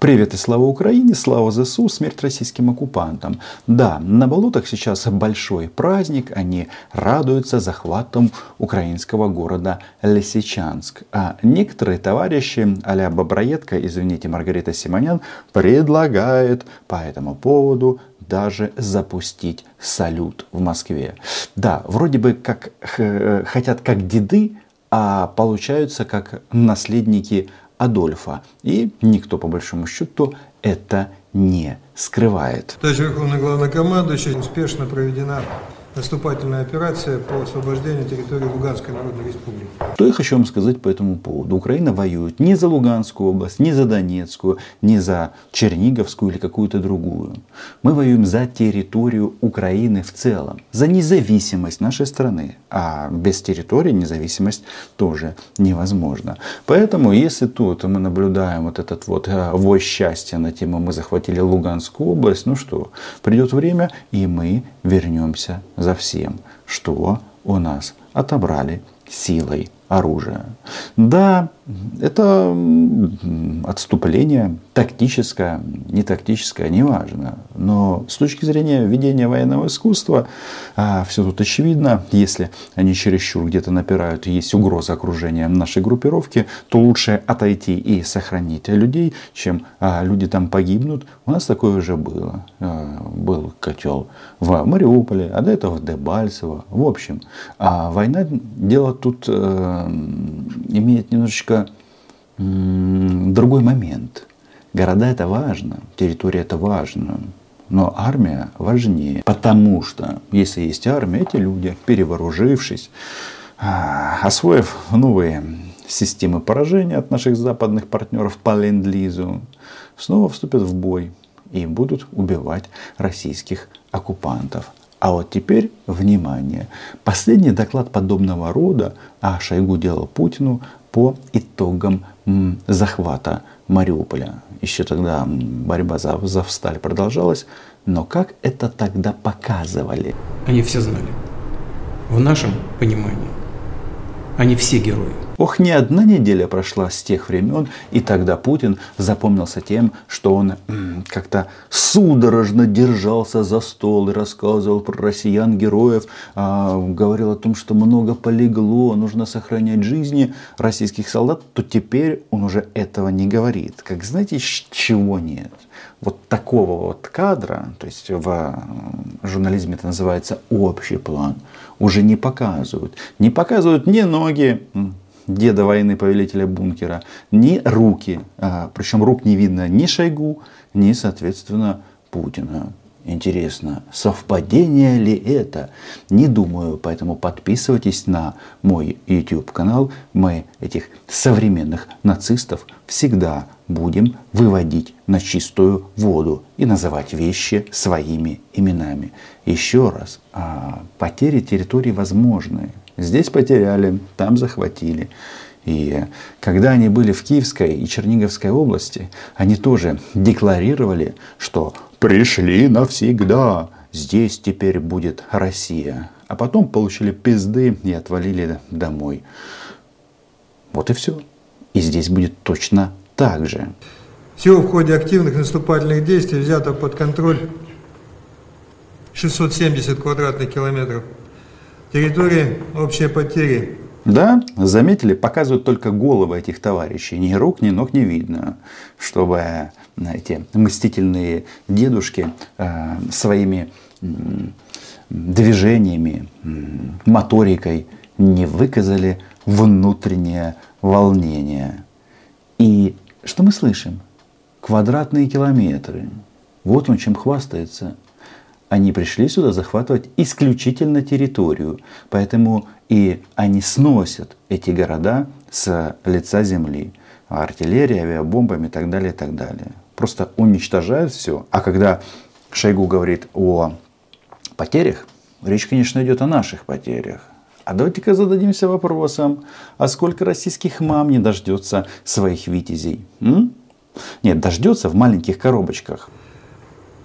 Привет и слава Украине, слава ЗСУ, смерть российским оккупантам. Да, на болотах сейчас большой праздник, они радуются захватом украинского города Лисичанск. А некоторые товарищи, а-ля Боброедко, извините, Маргарита Симонян, предлагают по этому поводу даже запустить салют в Москве. Да, вроде бы как хотят как деды, а получаются как наследники Адольфа. И никто, по большому счету, это не скрывает. Товарищ Верховный Главнокомандующий успешно проведена наступательная операция по освобождению территории Луганской Народной Республики. Что я хочу вам сказать по этому поводу? Украина воюет не за Луганскую область, не за Донецкую, не за Черниговскую или какую-то другую. Мы воюем за территорию Украины в целом, за независимость нашей страны. А без территории независимость тоже невозможно. Поэтому, если тут мы наблюдаем вот этот вот э, вой счастья на тему «Мы захватили Луганскую область», ну что, придет время, и мы вернемся за всем, что у нас отобрали силой оружия. Да, это отступление тактическое, не тактическое, неважно. Но с точки зрения ведения военного искусства, а, все тут очевидно. Если они чересчур где-то напирают, есть угроза окружения нашей группировки, то лучше отойти и сохранить людей, чем а, люди там погибнут. У нас такое уже было. А, был котел в Мариуполе, а до этого в Дебальцево. В общем, война дело тут э, имеет немножечко другой момент. Города это важно, территория это важно, но армия важнее. Потому что если есть армия, эти люди, перевооружившись, а, освоив новые системы поражения от наших западных партнеров по ленд-лизу, снова вступят в бой и будут убивать российских оккупантов. А вот теперь, внимание, последний доклад подобного рода а Шойгу делал Путину по итогам захвата Мариуполя. Еще тогда борьба за, за Всталь продолжалась. Но как это тогда показывали? Они все знали. В нашем понимании они все герои. Ох, не одна неделя прошла с тех времен, и тогда Путин запомнился тем, что он как-то судорожно держался за стол и рассказывал про россиян-героев, а, говорил о том, что много полегло, нужно сохранять жизни российских солдат, то теперь он уже этого не говорит. Как знаете, чего нет? Вот такого вот кадра, то есть в журнализме это называется общий план, уже не показывают. Не показывают ни ноги, деда войны, повелителя бункера, ни руки. А, причем рук не видно ни Шойгу, ни, соответственно, Путина. Интересно, совпадение ли это? Не думаю, поэтому подписывайтесь на мой YouTube канал. Мы этих современных нацистов всегда будем выводить на чистую воду и называть вещи своими именами. Еще раз, а, потери территории возможны. Здесь потеряли, там захватили. И когда они были в Киевской и Черниговской области, они тоже декларировали, что пришли навсегда, здесь теперь будет Россия. А потом получили пизды и отвалили домой. Вот и все. И здесь будет точно так же. Всего в ходе активных наступательных действий взято под контроль 670 квадратных километров территории общие потери. Да, заметили, показывают только головы этих товарищей. Ни рук, ни ног не видно. Чтобы эти мстительные дедушки э, своими э, движениями, э, моторикой не выказали внутреннее волнение. И что мы слышим? Квадратные километры. Вот он чем хвастается. Они пришли сюда захватывать исключительно территорию, поэтому и они сносят эти города с лица земли. Артиллерия, авиабомбами и так далее, и так далее. Просто уничтожают все. А когда Шойгу говорит о потерях, речь, конечно, идет о наших потерях. А давайте-ка зададимся вопросом, а сколько российских мам не дождется своих витязей? М? Нет, дождется в маленьких коробочках.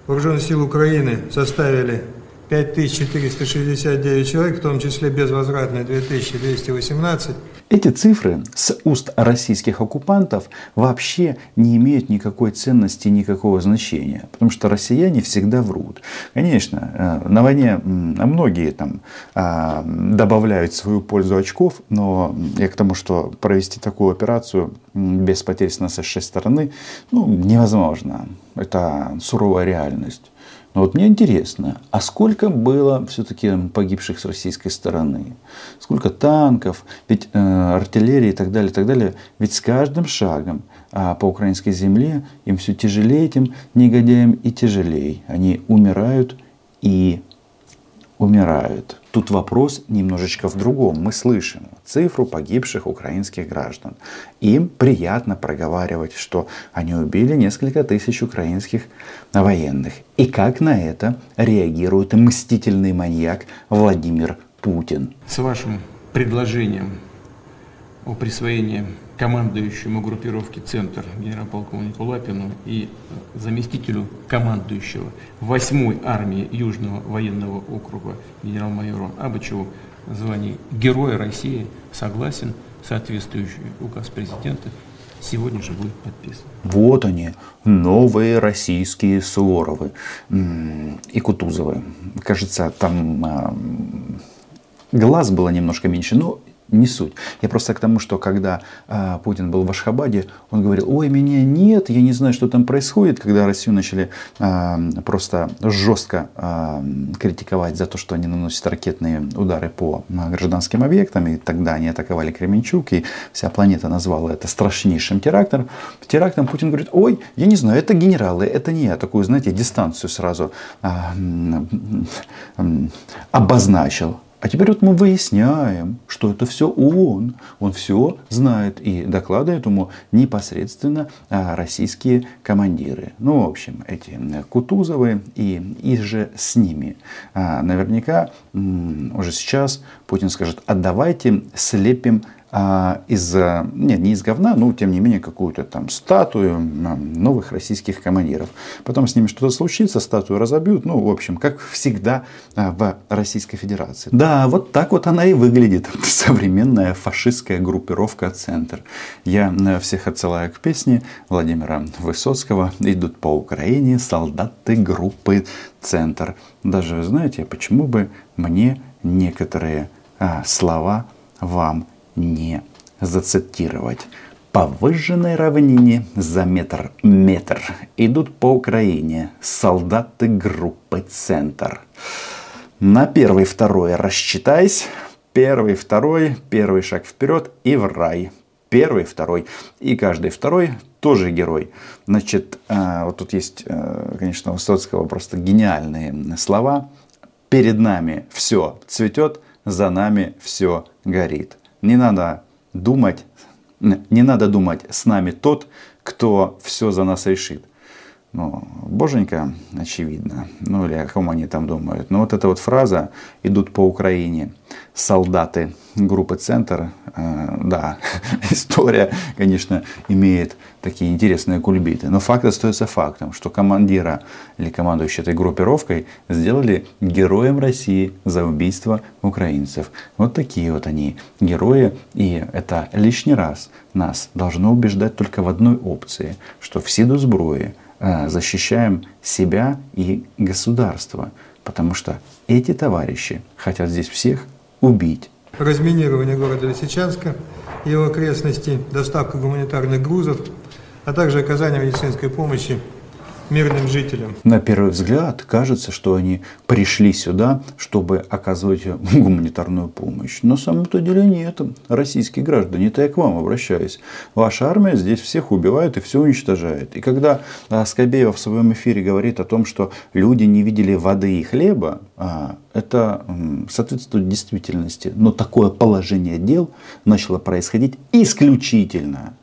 Вооруженные силы Украины составили 5469 человек, в том числе безвозвратные 2218. Эти цифры с уст российских оккупантов вообще не имеют никакой ценности, никакого значения. Потому что россияне всегда врут. Конечно, э, на войне многие там а, добавляют свою пользу очков, но я к тому, что провести такую операцию без потерь с нашей стороны ну, невозможно. Это суровая реальность. Но вот мне интересно, а сколько было все-таки погибших с российской стороны? Сколько танков, ведь э, артиллерии и так далее, и так далее. Ведь с каждым шагом а по украинской земле им все тяжелее этим негодяям и тяжелее. Они умирают и умирают. Тут вопрос немножечко в другом. Мы слышим цифру погибших украинских граждан. Им приятно проговаривать, что они убили несколько тысяч украинских военных. И как на это реагирует мстительный маньяк Владимир Путин. С вашим предложением о присвоении командующему группировки «Центр» генерал-полковнику Лапину и заместителю командующего 8-й армии Южного военного округа генерал-майору Абычеву звание Героя России согласен, соответствующий указ президента сегодня же будет подписан. Вот они, новые российские Суворовы и Кутузовы. Кажется, там глаз было немножко меньше, но не суть. Я просто к тому, что когда э, Путин был в Ашхабаде, он говорил, ой, меня нет, я не знаю, что там происходит, когда Россию начали э, просто жестко э, критиковать за то, что они наносят ракетные удары по гражданским объектам, и тогда они атаковали Кременчук, и вся планета назвала это страшнейшим терактом. Терактом Путин говорит, ой, я не знаю, это генералы, это не я. Такую, знаете, дистанцию сразу э, э, обозначил. А теперь вот мы выясняем, что это все он. Он все знает и докладывает ему непосредственно а, российские командиры. Ну, в общем, эти Кутузовы и, и же с ними. А, наверняка уже сейчас Путин скажет, а давайте слепим а, из, нет, не из говна, но тем не менее какую-то там статую новых российских командиров. Потом с ними что-то случится, статую разобьют, ну, в общем, как всегда а, в Российской Федерации. Да, вот так вот она и выглядит, современная фашистская группировка «Центр». Я э, всех отсылаю к песне Владимира Высоцкого «Идут по Украине солдаты группы «Центр». Даже, знаете, почему бы мне некоторые а, слова вам не зацитировать. По выжженной равнине за метр метр идут по Украине солдаты группы «Центр». На первый, второй рассчитайся. Первый, второй, первый шаг вперед и в рай. Первый, второй. И каждый второй тоже герой. Значит, э, вот тут есть, э, конечно, у Высоцкого просто гениальные слова. Перед нами все цветет, за нами все горит. Не надо думать, не надо думать с нами тот, кто все за нас решит. Ну, боженька, очевидно. Ну, или о ком они там думают. Но вот эта вот фраза «идут по Украине» солдаты группы «Центр», э, да, история, конечно, имеет такие интересные кульбиты. Но факт остается фактом, что командира или командующий этой группировкой сделали героем России за убийство украинцев. Вот такие вот они, герои. И это лишний раз нас должно убеждать только в одной опции, что в силу сброи э, защищаем себя и государство. Потому что эти товарищи хотят здесь всех убить. Разминирование города Лисичанска, его окрестностей, доставка гуманитарных грузов, а также оказание медицинской помощи мирным жителям. На первый взгляд кажется, что они пришли сюда, чтобы оказывать гуманитарную помощь. Но самом-то деле нет. Российские граждане, это я к вам обращаюсь. Ваша армия здесь всех убивает и все уничтожает. И когда Скобеева в своем эфире говорит о том, что люди не видели воды и хлеба, а, это соответствует действительности. Но такое положение дел начало происходить исключительно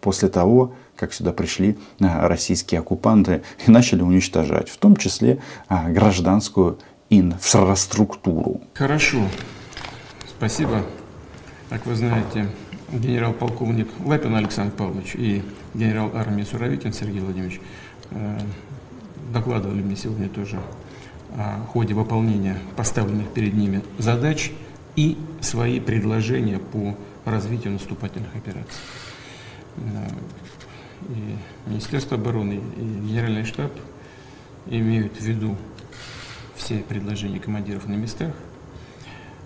после того, как сюда пришли а, российские оккупанты и начали уничтожать, в том числе а, гражданскую инфраструктуру. Хорошо, спасибо. Как вы знаете, генерал-полковник Лапин Александр Павлович и генерал армии Суровикин Сергей Владимирович э, докладывали мне сегодня тоже о ходе выполнения поставленных перед ними задач и свои предложения по развитию наступательных операций. И Министерство обороны и Генеральный штаб имеют в виду все предложения командиров на местах.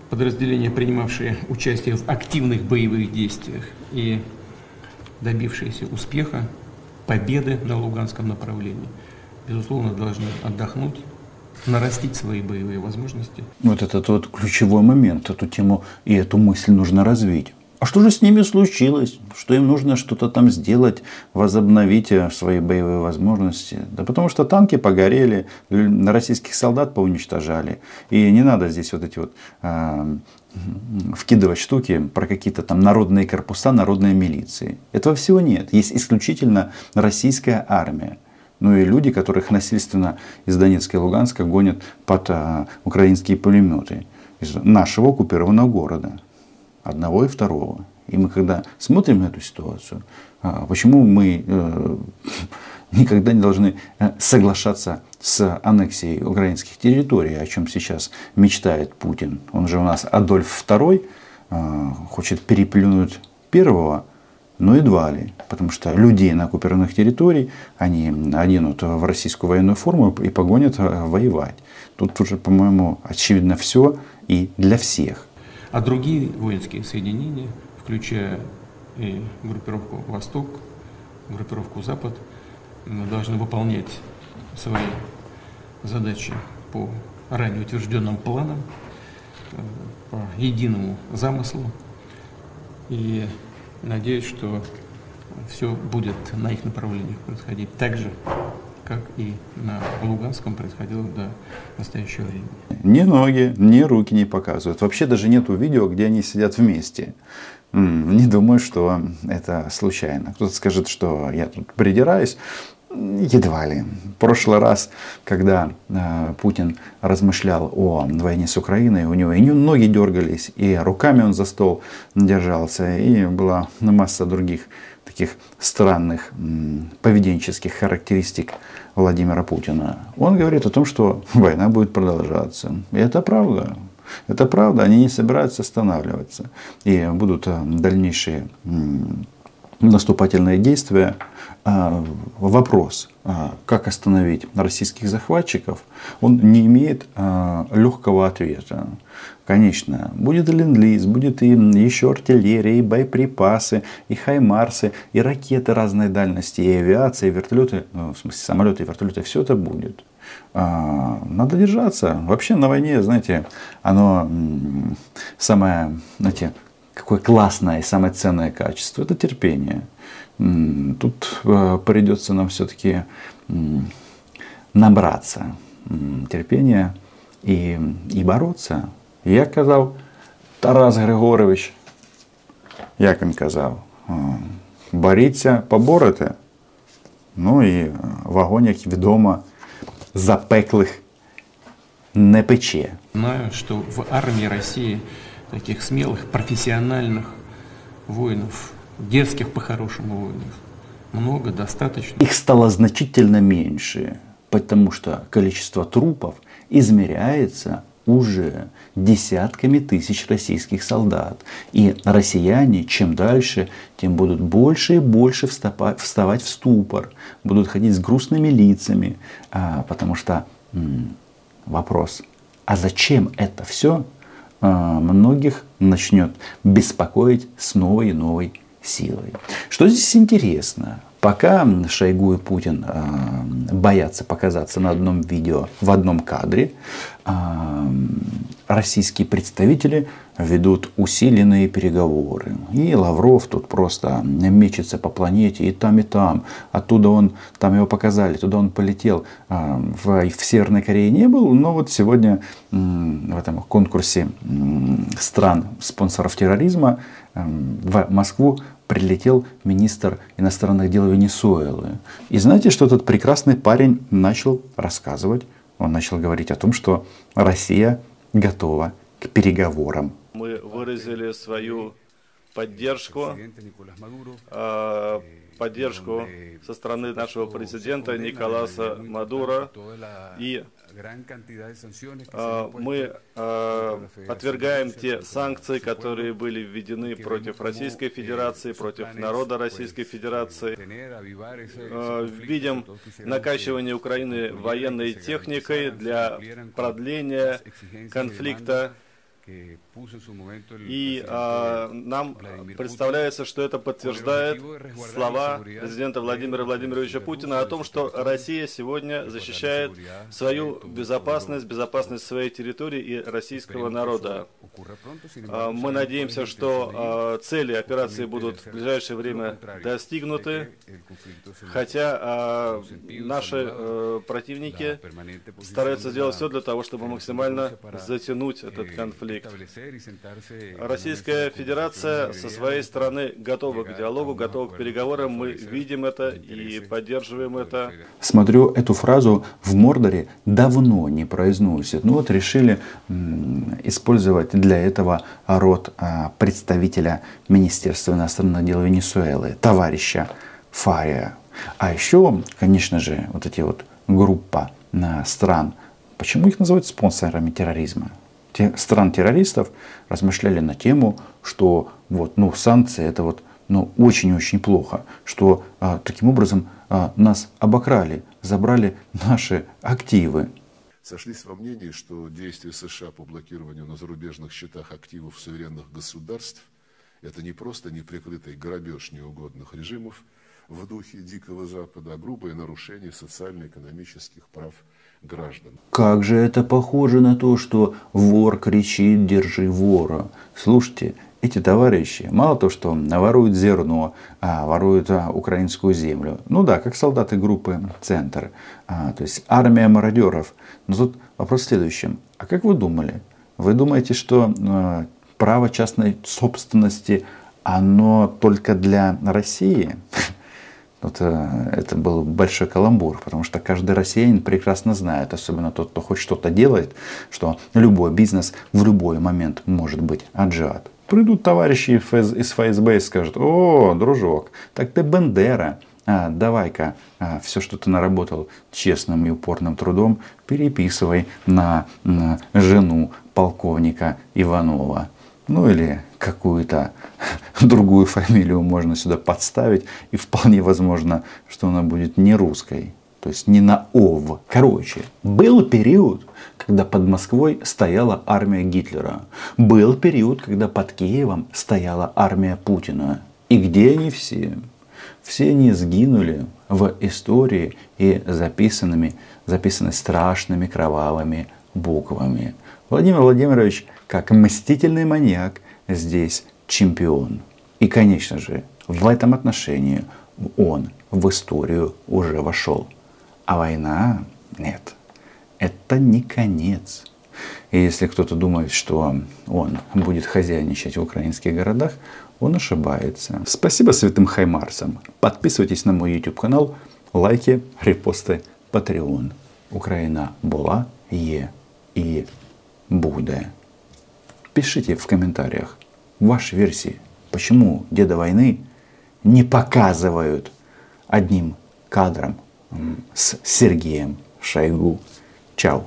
Подразделения, принимавшие участие в активных боевых действиях и добившиеся успеха, победы на Луганском направлении, безусловно, должны отдохнуть, нарастить свои боевые возможности. Вот это тот ключевой момент, эту тему и эту мысль нужно развить. А что же с ними случилось? Что им нужно что-то там сделать, возобновить э, свои боевые возможности? Да потому что танки погорели, российских солдат поуничтожали. И не надо здесь вот эти вот э, вкидывать штуки про какие-то там народные корпуса, народные милиции. Этого всего нет. Есть исключительно российская армия. Ну и люди, которых насильственно из Донецка и Луганска гонят под а, украинские пулеметы из нашего оккупированного города одного и второго. И мы когда смотрим на эту ситуацию, а, почему мы э, никогда не должны э, соглашаться с аннексией украинских территорий, о чем сейчас мечтает Путин. Он же у нас Адольф II, а, хочет переплюнуть первого, но едва ли. Потому что людей на оккупированных территориях они оденут в российскую военную форму и погонят э, воевать. Тут уже, по-моему, очевидно все и для всех. А другие воинские соединения, включая и группировку «Восток», группировку «Запад», должны выполнять свои задачи по ранее утвержденным планам, э, по единому замыслу. И надеюсь, что все будет на их направлениях происходить так же, как и на Луганском происходило до настоящего времени. Ни ноги, ни руки не показывают. Вообще даже нету видео, где они сидят вместе. Не думаю, что это случайно. Кто-то скажет, что я тут придираюсь. Едва ли. В прошлый раз, когда э, Путин размышлял о войне с Украиной, у него и ноги дергались, и руками он за стол держался, и была масса других таких странных поведенческих характеристик Владимира Путина. Он говорит о том, что война будет продолжаться. И это правда. Это правда, они не собираются останавливаться. И будут э, дальнейшие наступательные действия. А, вопрос, а, как остановить российских захватчиков, он не имеет а, легкого ответа. Конечно, будет ленд-лиз, будет и еще артиллерия, и боеприпасы, и хаймарсы, и ракеты разной дальности, и авиация, и вертолеты, ну, в смысле самолеты и вертолеты, все это будет. Надо держаться. Вообще на войне, знаете, оно самое, знаете, какое классное и самое ценное качество, это терпение. Тут э, придется нам все-таки набраться терпения и, и бороться. Як казав Тарас Григорович, як він казав, боріться, поборете. Ну і вогонь, як відомо, запеклих не пече. Знаю, что в армии России таких смелых, профессиональных воинов, дерзких по-хорошему воинов, много, достаточно. Их стало значительно меньше, потому что количество трупов измеряется уже десятками тысяч российских солдат. И россияне, чем дальше, тем будут больше и больше вставать в ступор, будут ходить с грустными лицами, а, потому что вопрос, а зачем это все, многих начнет беспокоить с новой и новой силой. Что здесь интересно? Пока Шойгу и Путин э, боятся показаться на одном видео, в одном кадре, э, российские представители ведут усиленные переговоры. И Лавров тут просто мечется по планете и там, и там. Оттуда он, там его показали, туда он полетел. Э, в, в Северной Корее не был, но вот сегодня в этом конкурсе стран спонсоров терроризма в Москву прилетел министр иностранных дел Венесуэлы. И знаете, что этот прекрасный парень начал рассказывать? Он начал говорить о том, что Россия готова к переговорам. Мы выразили свою поддержку, э, поддержку со стороны нашего президента Николаса Мадуро. И э, мы э, отвергаем те санкции, которые были введены против Российской Федерации, против народа Российской Федерации. Э, видим накачивание Украины военной техникой для продления конфликта и а, нам представляется, что это подтверждает слова президента Владимира Владимировича Путина о том, что Россия сегодня защищает свою безопасность, безопасность своей территории и российского народа. А, мы надеемся, что а, цели операции будут в ближайшее время достигнуты, хотя а, наши а, противники стараются сделать все для того, чтобы максимально затянуть этот конфликт. конфликт. Российская Федерация со своей стороны готова к диалогу, готова к переговорам. Мы видим это и поддерживаем это. Смотрю, эту фразу в Мордоре давно не произносят. Ну вот решили использовать для этого род а, представителя Министерства иностранных дел Венесуэлы, товарища Фария. А еще, конечно же, вот эти вот группа стран, почему их называют спонсорами терроризма? Стран-террористов размышляли на тему, что вот, ну, санкции это вот, ну, очень-очень плохо, что а, таким образом а, нас обокрали, забрали наши активы. Сошлись во мнении, что действия США по блокированию на зарубежных счетах активов суверенных государств это не просто неприкрытый грабеж неугодных режимов в духе Дикого Запада, а грубое нарушение социально-экономических прав граждан. Как же это похоже на то, что вор кричит «держи вора». Слушайте, эти товарищи мало то, что воруют зерно, а воруют а, украинскую землю. Ну да, как солдаты группы «Центр». А, то есть армия мародеров. Но тут вопрос в следующем. А как вы думали? Вы думаете, что а, право частной собственности, оно только для России? Вот, э, это был большой каламбур, потому что каждый россиянин прекрасно знает, особенно тот, кто хоть что-то делает, что любой бизнес в любой момент может быть отжат. Придут товарищи из ФСБ и скажут, о, дружок, так ты Бендера, а, давай-ка а, все, что ты наработал честным и упорным трудом, переписывай на, на жену полковника Иванова. Ну или какую-то другую фамилию можно сюда подставить, и вполне возможно, что она будет не русской, то есть не на ОВ. Короче, был период, когда под Москвой стояла армия Гитлера. Был период, когда под Киевом стояла армия Путина. И где они все? Все они сгинули в истории и записанными, записаны страшными кровавыми буквами. Владимир Владимирович, как мстительный маньяк, здесь чемпион. И, конечно же, в этом отношении он в историю уже вошел. А война нет. Это не конец. И если кто-то думает, что он будет хозяйничать в украинских городах, он ошибается. Спасибо святым хаймарсам. Подписывайтесь на мой YouTube канал, лайки, репосты, Patreon. Украина была, є и буде. Пишите в комментариях ваши версии, почему Деда войны не показывают одним кадром с Сергеем Шойгу. Чао.